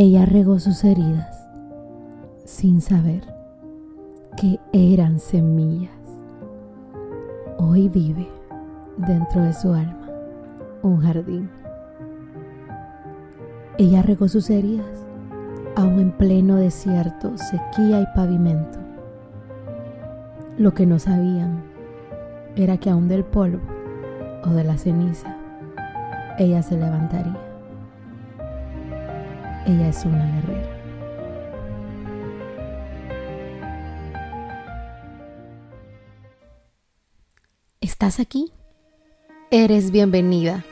Ella regó sus heridas sin saber que eran semillas. Hoy vive dentro de su alma un jardín. Ella regó sus heridas aún en pleno desierto, sequía y pavimento. Lo que no sabían era que aún del polvo o de la ceniza, ella se levantaría. Ella es una guerrera. ¿Estás aquí? Eres bienvenida,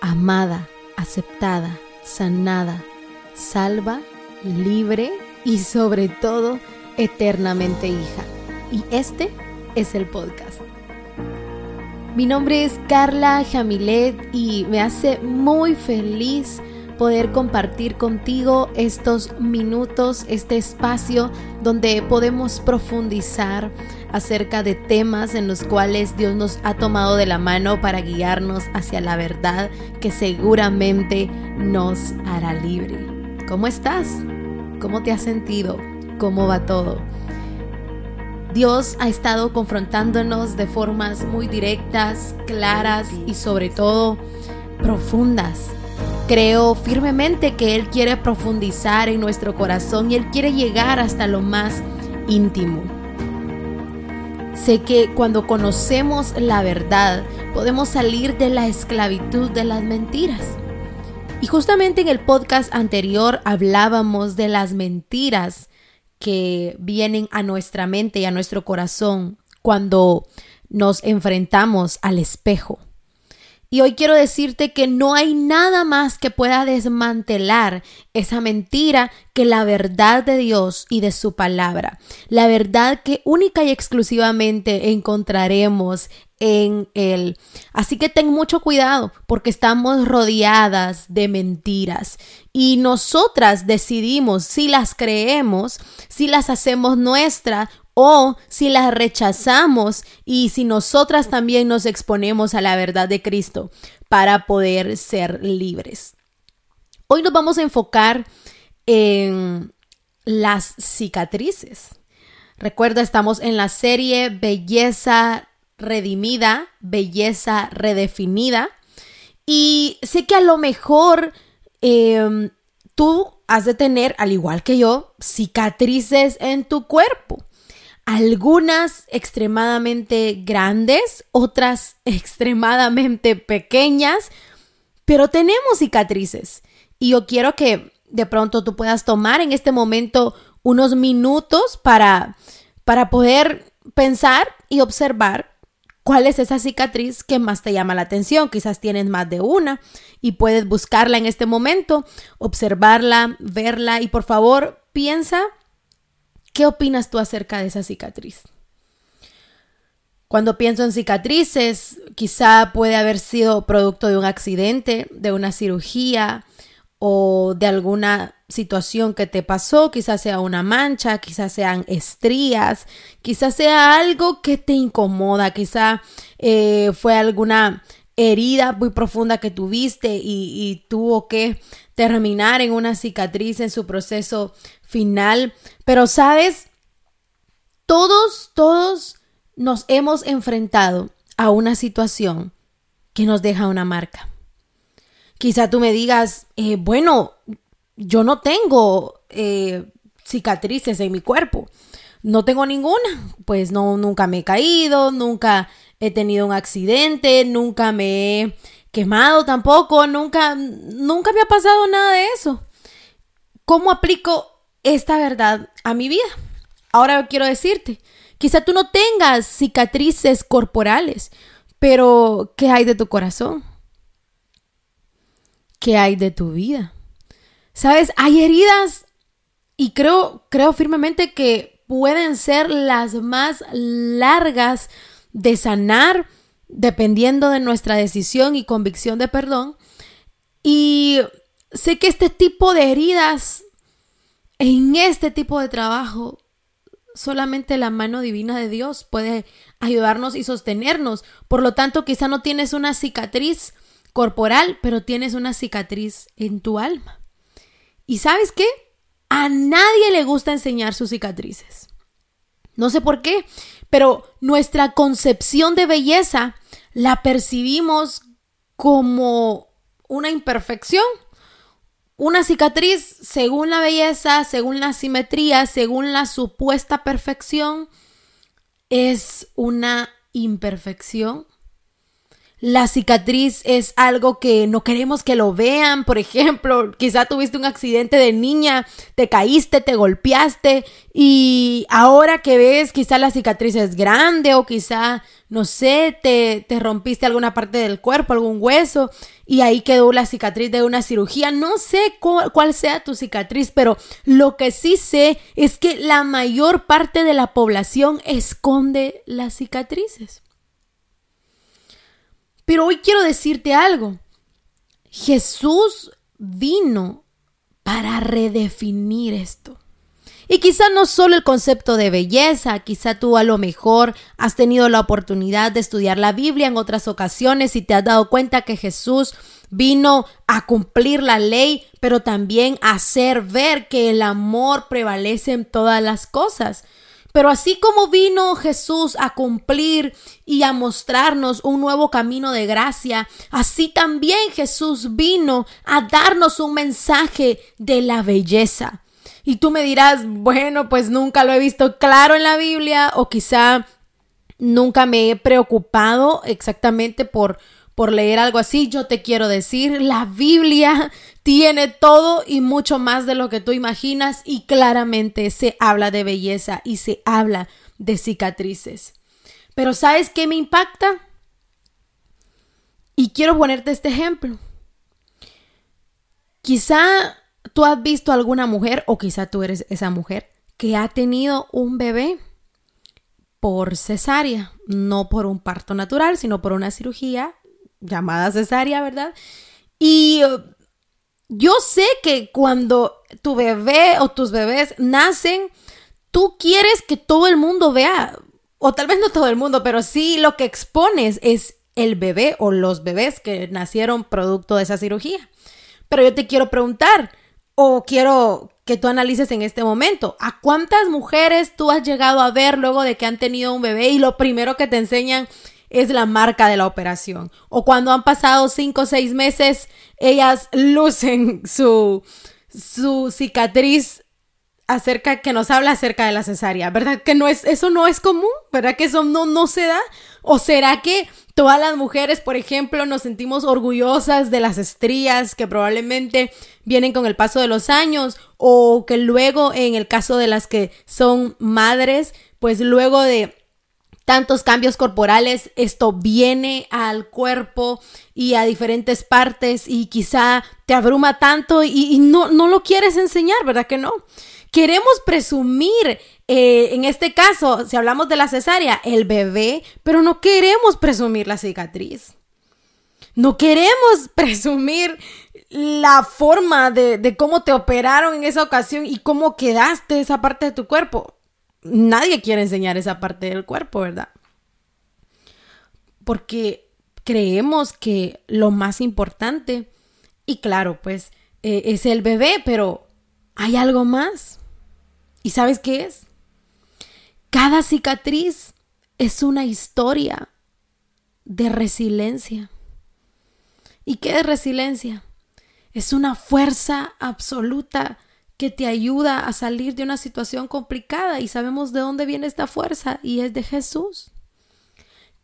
amada, aceptada, sanada, salva, libre y sobre todo eternamente hija. Y este es el podcast. Mi nombre es Carla Jamilet y me hace muy feliz poder compartir contigo estos minutos, este espacio donde podemos profundizar acerca de temas en los cuales Dios nos ha tomado de la mano para guiarnos hacia la verdad que seguramente nos hará libre. ¿Cómo estás? ¿Cómo te has sentido? ¿Cómo va todo? Dios ha estado confrontándonos de formas muy directas, claras y sobre todo profundas Creo firmemente que Él quiere profundizar en nuestro corazón y Él quiere llegar hasta lo más íntimo. Sé que cuando conocemos la verdad podemos salir de la esclavitud de las mentiras. Y justamente en el podcast anterior hablábamos de las mentiras que vienen a nuestra mente y a nuestro corazón cuando nos enfrentamos al espejo. Y hoy quiero decirte que no hay nada más que pueda desmantelar esa mentira que la verdad de Dios y de su palabra. La verdad que única y exclusivamente encontraremos en Él. Así que ten mucho cuidado porque estamos rodeadas de mentiras y nosotras decidimos si las creemos, si las hacemos nuestra o si las rechazamos y si nosotras también nos exponemos a la verdad de Cristo para poder ser libres. Hoy nos vamos a enfocar en las cicatrices. Recuerda, estamos en la serie Belleza Redimida, Belleza Redefinida. Y sé que a lo mejor em, tú has de tener, al igual que yo, cicatrices en tu cuerpo algunas extremadamente grandes, otras extremadamente pequeñas, pero tenemos cicatrices. Y yo quiero que de pronto tú puedas tomar en este momento unos minutos para, para poder pensar y observar cuál es esa cicatriz que más te llama la atención. Quizás tienes más de una y puedes buscarla en este momento, observarla, verla y por favor piensa ¿Qué opinas tú acerca de esa cicatriz? Cuando pienso en cicatrices, quizá puede haber sido producto de un accidente, de una cirugía o de alguna situación que te pasó, quizás sea una mancha, quizás sean estrías, quizás sea algo que te incomoda, quizá eh, fue alguna herida muy profunda que tuviste y, tuvo que terminar en una cicatriz en su proceso final. Pero sabes, todos, todos nos hemos enfrentado a una situación que nos deja una marca. Quizá tú me digas, eh, bueno, yo no tengo eh, cicatrices en mi cuerpo. No tengo ninguna, pues no, nunca me he caído, nunca he tenido un accidente, nunca me he quemado tampoco, nunca, nunca me ha pasado nada de eso. ¿Cómo aplico esta verdad a mi vida. Ahora quiero decirte, quizá tú no tengas cicatrices corporales, pero ¿qué hay de tu corazón? ¿Qué hay de tu vida? Sabes, hay heridas y creo, creo firmemente que pueden ser las más largas de sanar dependiendo de nuestra decisión y convicción de perdón. Y sé que este tipo de heridas en este tipo de trabajo, solamente la mano divina de Dios puede ayudarnos y sostenernos. Por lo tanto, quizá no tienes una cicatriz corporal, pero tienes una cicatriz en tu alma. Y sabes qué? A nadie le gusta enseñar sus cicatrices. No sé por qué, pero nuestra concepción de belleza la percibimos como una imperfección. Una cicatriz, según la belleza, según la simetría, según la supuesta perfección, es una imperfección la cicatriz es algo que no queremos que lo vean. Por ejemplo, quizá tuviste un accidente de niña, te caíste, te golpeaste y ahora que ves, quizá la cicatriz es grande o quizá, no sé, te, te rompiste alguna parte del cuerpo, algún hueso y ahí quedó la cicatriz de una cirugía. No sé cuál sea tu cicatriz, pero lo que sí sé es que la mayor parte de la población esconde las cicatrices. Pero hoy quiero decirte algo. Jesús vino para redefinir esto. Y quizá no solo el concepto de belleza, quizá tú a lo mejor has tenido la oportunidad de estudiar la Biblia en otras ocasiones y te has dado cuenta que Jesús vino a cumplir la ley, pero también a hacer ver que el amor prevalece en todas las cosas. Pero así como vino Jesús a cumplir y a mostrarnos un nuevo camino de gracia, así también Jesús vino a darnos un mensaje de la belleza. Y tú me dirás, bueno, pues nunca lo he visto claro en la Biblia o quizá nunca me he preocupado exactamente por por leer algo así, yo te quiero decir, la Biblia tiene todo y mucho más de lo que tú imaginas y claramente se habla de belleza y se habla de cicatrices. Pero ¿sabes qué me impacta? Y quiero ponerte este ejemplo. Quizá tú has visto alguna mujer o quizá tú eres esa mujer que ha tenido un bebé por cesárea, no por un parto natural, sino por una cirugía llamada cesárea, ¿verdad? Y uh, yo sé que cuando tu bebé o tus bebés nacen, tú quieres que todo el mundo vea, o tal vez no todo el mundo, pero sí lo que expones es el bebé o los bebés que nacieron producto de esa cirugía. Pero yo te quiero preguntar, o quiero que tú analices en este momento, ¿a cuántas mujeres tú has llegado a ver luego de que han tenido un bebé y lo primero que te enseñan es la marca de la operación. O cuando han pasado cinco o seis meses, ellas lucen su, su cicatriz acerca que nos habla acerca de la cesárea, ¿verdad? Que no es eso no es común, ¿verdad? Que eso no no se da o será que todas las mujeres, por ejemplo, nos sentimos orgullosas de las estrías que probablemente vienen con el paso de los años o que luego en el caso de las que son madres, pues luego de tantos cambios corporales, esto viene al cuerpo y a diferentes partes y quizá te abruma tanto y, no, no lo quieres enseñar, ¿verdad que no? Queremos presumir, eh, en este caso, si hablamos de la cesárea, el bebé, pero no queremos presumir la cicatriz. No queremos presumir la forma de, de cómo te operaron en esa ocasión y cómo quedaste esa parte de tu cuerpo nadie quiere enseñar esa parte del cuerpo, ¿verdad? Porque creemos que lo más importante, y claro, pues eh, es el bebé, pero hay algo más. ¿Y sabes qué es? Cada cicatriz es una historia de resiliencia. ¿Y qué es resiliencia? Es una fuerza absoluta que te ayuda a salir de una situación complicada y sabemos de dónde viene esta fuerza y es de Jesús.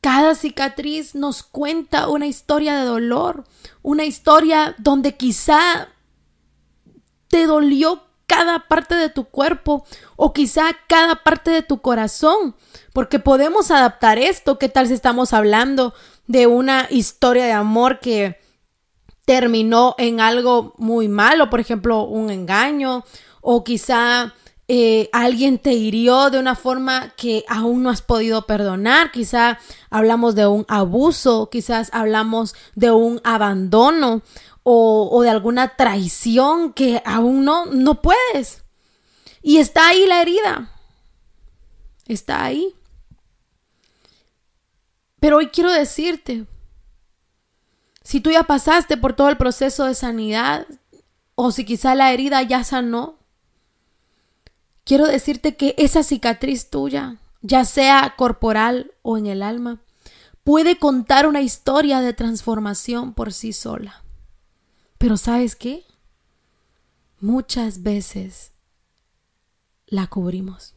Cada cicatriz nos cuenta una historia de dolor, una historia donde quizá te dolió cada parte de tu cuerpo o quizá cada parte de tu corazón, porque podemos adaptar esto. ¿Qué tal si estamos hablando de una historia de amor que terminó en algo muy malo, por ejemplo, un engaño o quizá eh, alguien te hirió de una forma que aún no has podido perdonar, quizá hablamos de un abuso, quizás hablamos de un abandono o, o de alguna traición que aún no, no puedes. Y está ahí la herida. Está ahí. Pero hoy quiero decirte, si tú ya pasaste por todo el proceso de sanidad, o si quizá la herida ya sanó, quiero decirte que esa cicatriz tuya, ya sea corporal o en el alma, puede contar una historia de transformación por sí sola. Pero ¿sabes qué? Muchas veces la cubrimos.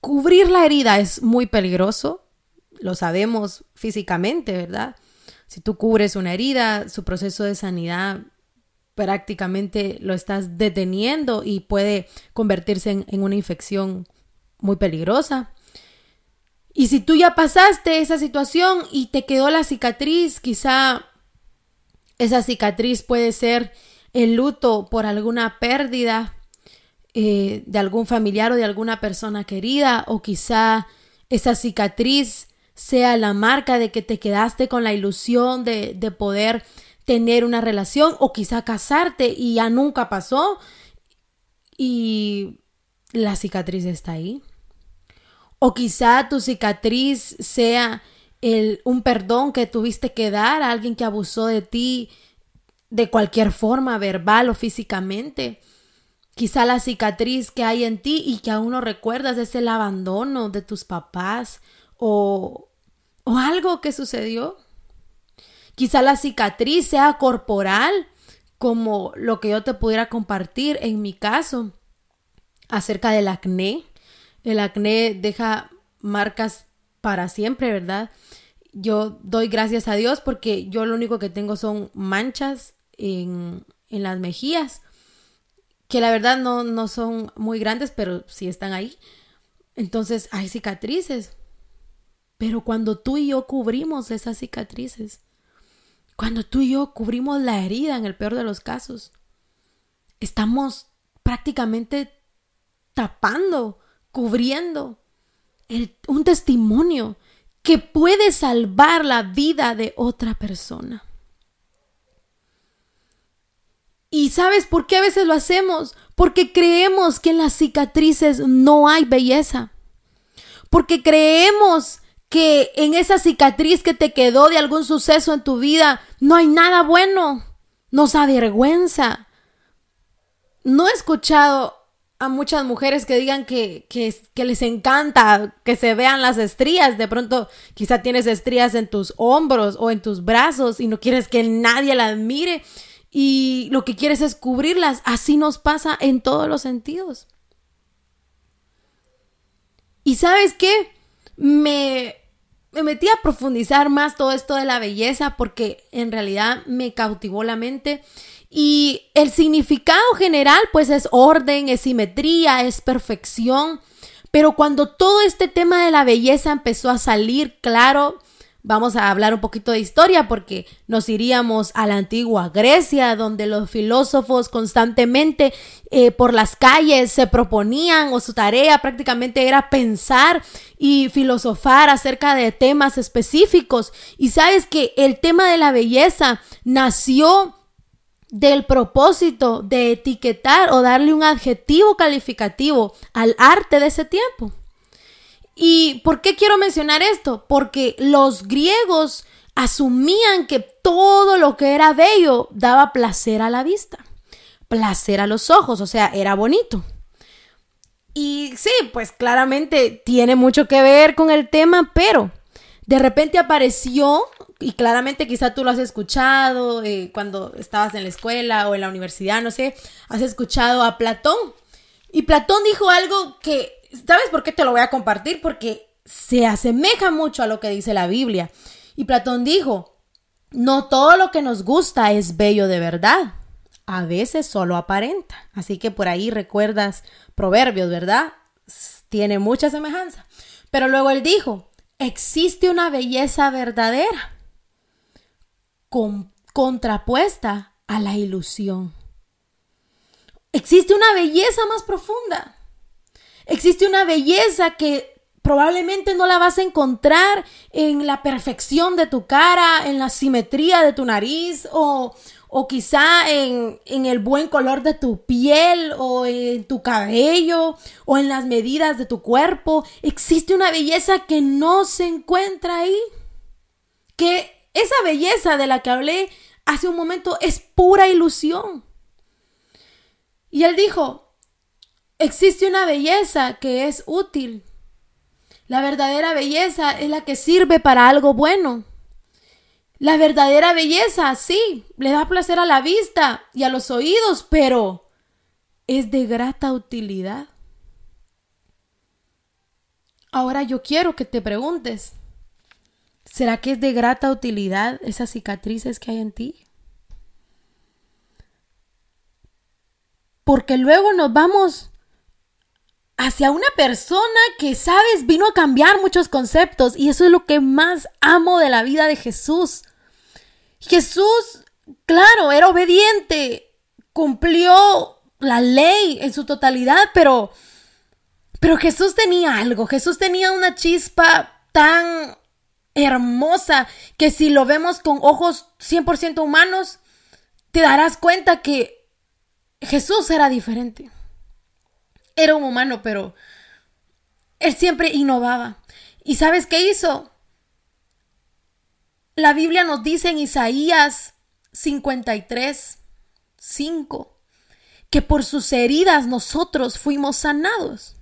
Cubrir la herida es muy peligroso, lo sabemos físicamente, ¿verdad? Si tú cubres una herida, su proceso de sanidad prácticamente lo estás deteniendo y puede convertirse en, una infección muy peligrosa. Y si tú ya pasaste esa situación y te quedó la cicatriz, quizá esa cicatriz puede ser el luto por alguna pérdida eh, de algún familiar o de alguna persona querida, o quizá esa cicatriz sea la marca de que te quedaste con la ilusión de, de poder tener una relación o quizá casarte y ya nunca pasó y la cicatriz está ahí. O quizá tu cicatriz sea el, un perdón que tuviste que dar a alguien que abusó de ti de cualquier forma, verbal o físicamente. Quizá la cicatriz que hay en ti y que aún no recuerdas es el abandono de tus papás o, o algo que sucedió. Quizá la cicatriz sea corporal, como lo que yo te pudiera compartir en mi caso acerca del acné. El acné deja marcas para siempre, ¿verdad? Yo doy gracias a Dios porque yo lo único que tengo son manchas en, en las mejillas, que la verdad no, no son muy grandes, pero sí están ahí. Entonces hay cicatrices. Pero cuando tú y yo cubrimos esas cicatrices, cuando tú y yo cubrimos la herida en el peor de los casos, estamos prácticamente tapando, cubriendo un testimonio que puede salvar la vida de otra persona. ¿Y sabes por qué a veces lo hacemos? Porque creemos que en las cicatrices no hay belleza. Porque creemos que en esa cicatriz que te quedó de algún suceso en tu vida no hay nada bueno. Nos avergüenza. No he escuchado a muchas mujeres que digan que, que, les encanta que se vean las estrías. De pronto quizá tienes estrías en tus hombros o en tus brazos y no quieres que nadie las mire y lo que quieres es cubrirlas. Así nos pasa en todos los sentidos. ¿Y sabes qué? Me, me metí a profundizar más todo esto de la belleza porque en realidad me cautivó la mente. Y el significado general pues es orden, es simetría, es perfección, pero cuando todo este tema de la belleza empezó a salir claro, vamos a hablar un poquito de historia porque nos iríamos a la antigua Grecia, donde los filósofos constantemente eh, por las calles se proponían o su tarea prácticamente era pensar y filosofar acerca de temas específicos. Y sabes que el tema de la belleza nació del propósito de etiquetar o darle un adjetivo calificativo al arte de ese tiempo. ¿Y por qué quiero mencionar esto? Porque los griegos asumían que todo lo que era bello daba placer a la vista, placer a los ojos, o sea, era bonito. Y sí, pues claramente tiene mucho que ver con el tema, pero de repente apareció, y claramente quizá tú lo has escuchado eh, cuando estabas en la escuela o en la universidad, no sé, has escuchado a Platón. Y Platón dijo algo que ¿Sabes por qué te lo voy a compartir? Porque se asemeja mucho a lo que dice la Biblia. Y Platón dijo, no todo lo que nos gusta es bello de verdad. A veces solo aparenta. Así que por ahí recuerdas Proverbios, ¿verdad? Tiene mucha semejanza. Pero luego él dijo, existe una belleza verdadera contrapuesta a la ilusión. Existe una belleza más profunda. Existe una belleza que probablemente no la vas a encontrar en la perfección de tu cara, en la simetría de tu nariz o, o quizá en, en, el buen color de tu piel o en tu cabello o en las medidas de tu cuerpo. Existe una belleza que no se encuentra ahí. Que esa belleza de la que hablé hace un momento es pura ilusión. Y él dijo, existe una belleza que es útil. La verdadera belleza es la que sirve para algo bueno. La verdadera belleza, sí, le da placer a la vista y a los oídos, pero es de grata utilidad. Ahora yo quiero que te preguntes, ¿será que es de grata utilidad esas cicatrices que hay en ti? Porque luego nos vamos hacia una persona que, sabes, vino a cambiar muchos conceptos y eso es lo que más amo de la vida de Jesús. Jesús, claro, era obediente, cumplió la ley en su totalidad, pero, pero Jesús tenía algo, Jesús tenía una chispa tan hermosa que si lo vemos con ojos 100% humanos, te darás cuenta que Jesús era diferente. Era un humano, pero él siempre innovaba. ¿Y sabes qué hizo? La Biblia nos dice en Isaías 53, 5, que por sus heridas nosotros fuimos sanados.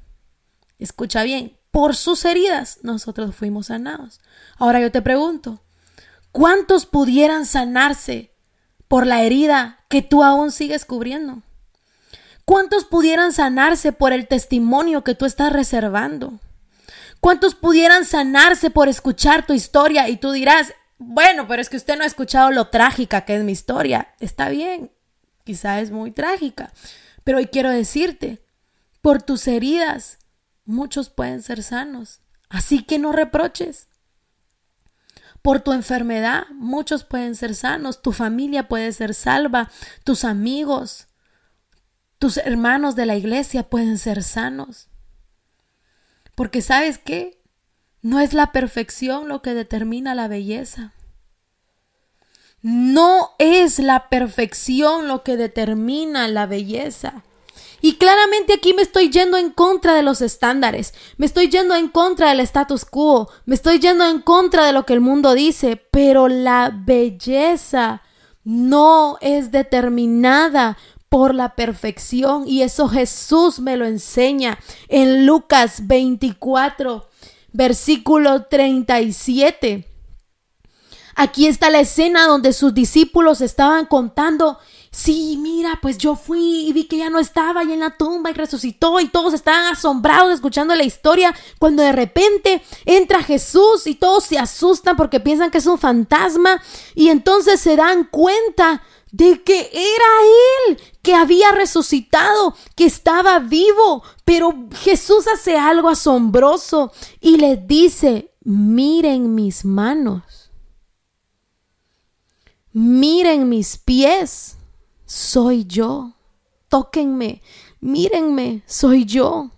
Escucha bien, por sus heridas nosotros fuimos sanados. Ahora yo te pregunto, ¿cuántos pudieran sanarse por la herida que tú aún sigues cubriendo? ¿Cuántos pudieran sanarse por el testimonio que tú estás reservando? ¿Cuántos pudieran sanarse por escuchar tu historia y tú dirás, bueno, pero es que usted no ha escuchado lo trágica que es mi historia. Está bien, quizá es muy trágica, pero hoy quiero decirte, por tus heridas, muchos pueden ser sanos. Así que no reproches. Por tu enfermedad, muchos pueden ser sanos, tu familia puede ser salva, tus amigos, tus hermanos de la iglesia pueden ser sanos. Porque sabes qué? No es la perfección lo que determina la belleza. No es la perfección lo que determina la belleza. Y claramente aquí me estoy yendo en contra de los estándares, me estoy yendo en contra del status quo, me estoy yendo en contra de lo que el mundo dice, pero la belleza no es determinada por la perfección y eso Jesús me lo enseña en Lucas 24 versículo 37. Aquí está la escena donde sus discípulos estaban contando, sí, mira, pues yo fui y vi que ya no estaba ahí en la tumba y resucitó y todos estaban asombrados escuchando la historia cuando de repente entra Jesús y todos se asustan porque piensan que es un fantasma y entonces se dan cuenta de que era Él que había resucitado, que estaba vivo. Pero Jesús hace algo asombroso y les dice, miren mis manos, miren mis pies, soy yo, tóquenme, mírenme, soy yo.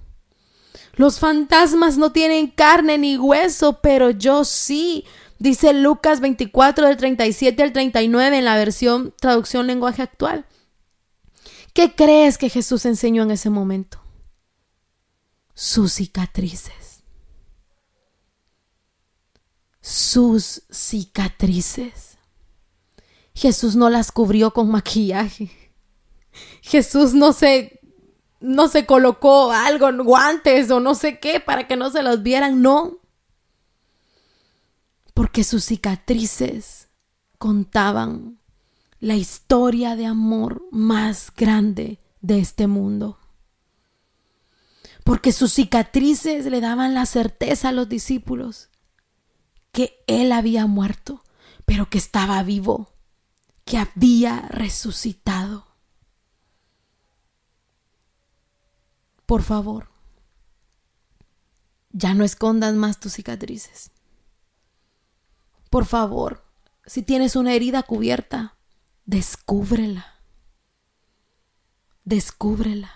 Los fantasmas no tienen carne ni hueso, pero yo sí. Dice Lucas 24 del 37 al 39 en la versión traducción lenguaje actual. ¿Qué crees que Jesús enseñó en ese momento? Sus cicatrices. Sus cicatrices. Jesús no las cubrió con maquillaje. Jesús no se no se colocó algo, guantes o no sé qué para que no se los vieran, no porque sus cicatrices contaban la historia de amor más grande de este mundo. Porque sus cicatrices le daban la certeza a los discípulos que Él había muerto, pero que estaba vivo, que había resucitado. Por favor, ya no escondas más tus cicatrices. Por favor, si tienes una herida cubierta, descúbrela. Descúbrela.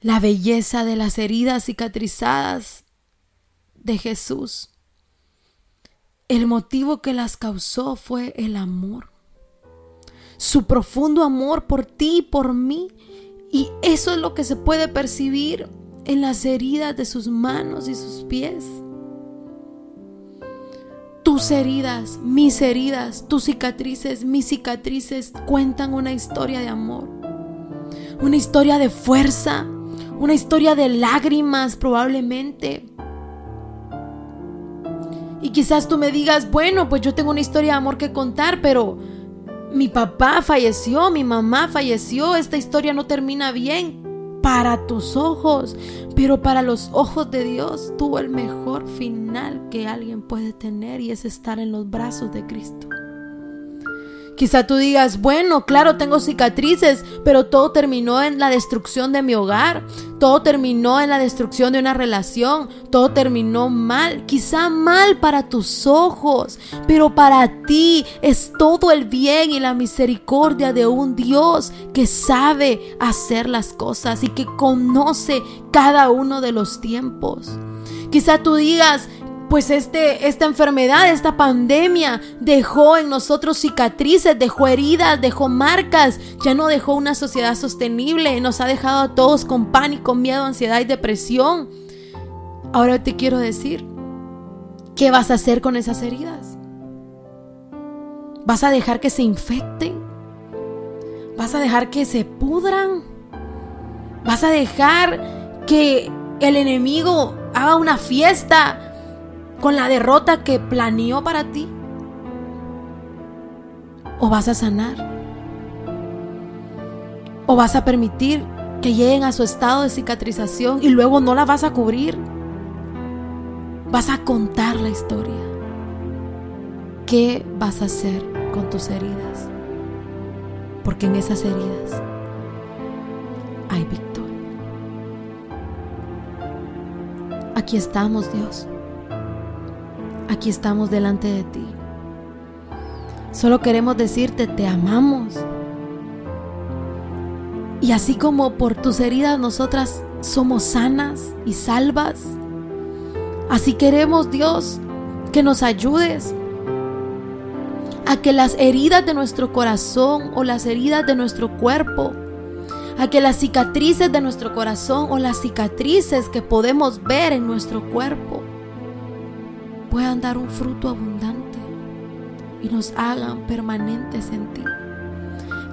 La belleza de las heridas cicatrizadas de Jesús. El motivo que las causó fue el amor. Su profundo amor por ti y por mí. Y eso es lo que se puede percibir en las heridas de sus manos y sus pies tus heridas, mis heridas, tus cicatrices, mis cicatrices cuentan una historia de amor. Una historia de fuerza, una historia de lágrimas probablemente. Y quizás tú me digas, bueno, pues yo tengo una historia de amor que contar, pero mi papá falleció, mi mamá falleció, esta historia no termina bien para tus ojos, pero para los ojos de Dios tuvo el mejor final que alguien puede tener y es estar en los brazos de Cristo. Quizá tú digas, bueno, claro, tengo cicatrices, pero todo terminó en la destrucción de mi hogar, todo terminó en la destrucción de una relación, todo terminó mal, quizá mal para tus ojos, pero para ti es todo el bien y la misericordia de un Dios que sabe hacer las cosas y que conoce cada uno de los tiempos. Quizá tú digas, pues este, esta enfermedad, esta pandemia dejó en nosotros cicatrices, dejó heridas, dejó marcas, ya no dejó una sociedad sostenible, nos ha dejado a todos con pánico, miedo, ansiedad y depresión. Ahora te quiero decir, ¿qué vas a hacer con esas heridas? ¿Vas a dejar que se infecten? ¿Vas a dejar que se pudran? ¿Vas a dejar que el enemigo haga una fiesta con la derrota que planeó para ti? ¿O vas a sanar? ¿O vas a permitir que lleguen a su estado de cicatrización y luego no la vas a cubrir? Vas a contar la historia. ¿Qué vas a hacer con tus heridas? Porque en esas heridas hay victoria. Aquí estamos, Dios aquí estamos delante de ti. Solo queremos decirte, te amamos. Y así como por tus heridas nosotras somos sanas y salvas, así queremos Dios que nos ayudes a que las heridas de nuestro corazón o las heridas de nuestro cuerpo, a que las cicatrices de nuestro corazón o las cicatrices que podemos ver en nuestro cuerpo, puedan dar un fruto abundante y nos hagan permanentes en ti.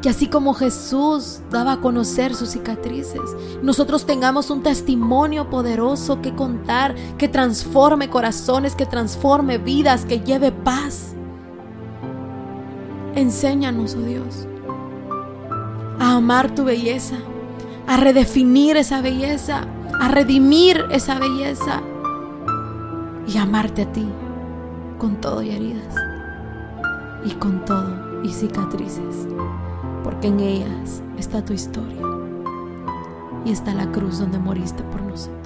Que así como Jesús daba a conocer sus cicatrices, nosotros tengamos un testimonio poderoso que contar, que transforme corazones, que transforme vidas, que lleve paz. Enséñanos, oh Dios, a amar tu belleza, a redefinir esa belleza, a redimir esa belleza y amarte a ti con todo y heridas y con todo y cicatrices, porque en ellas está tu historia y está la cruz donde moriste por nosotros.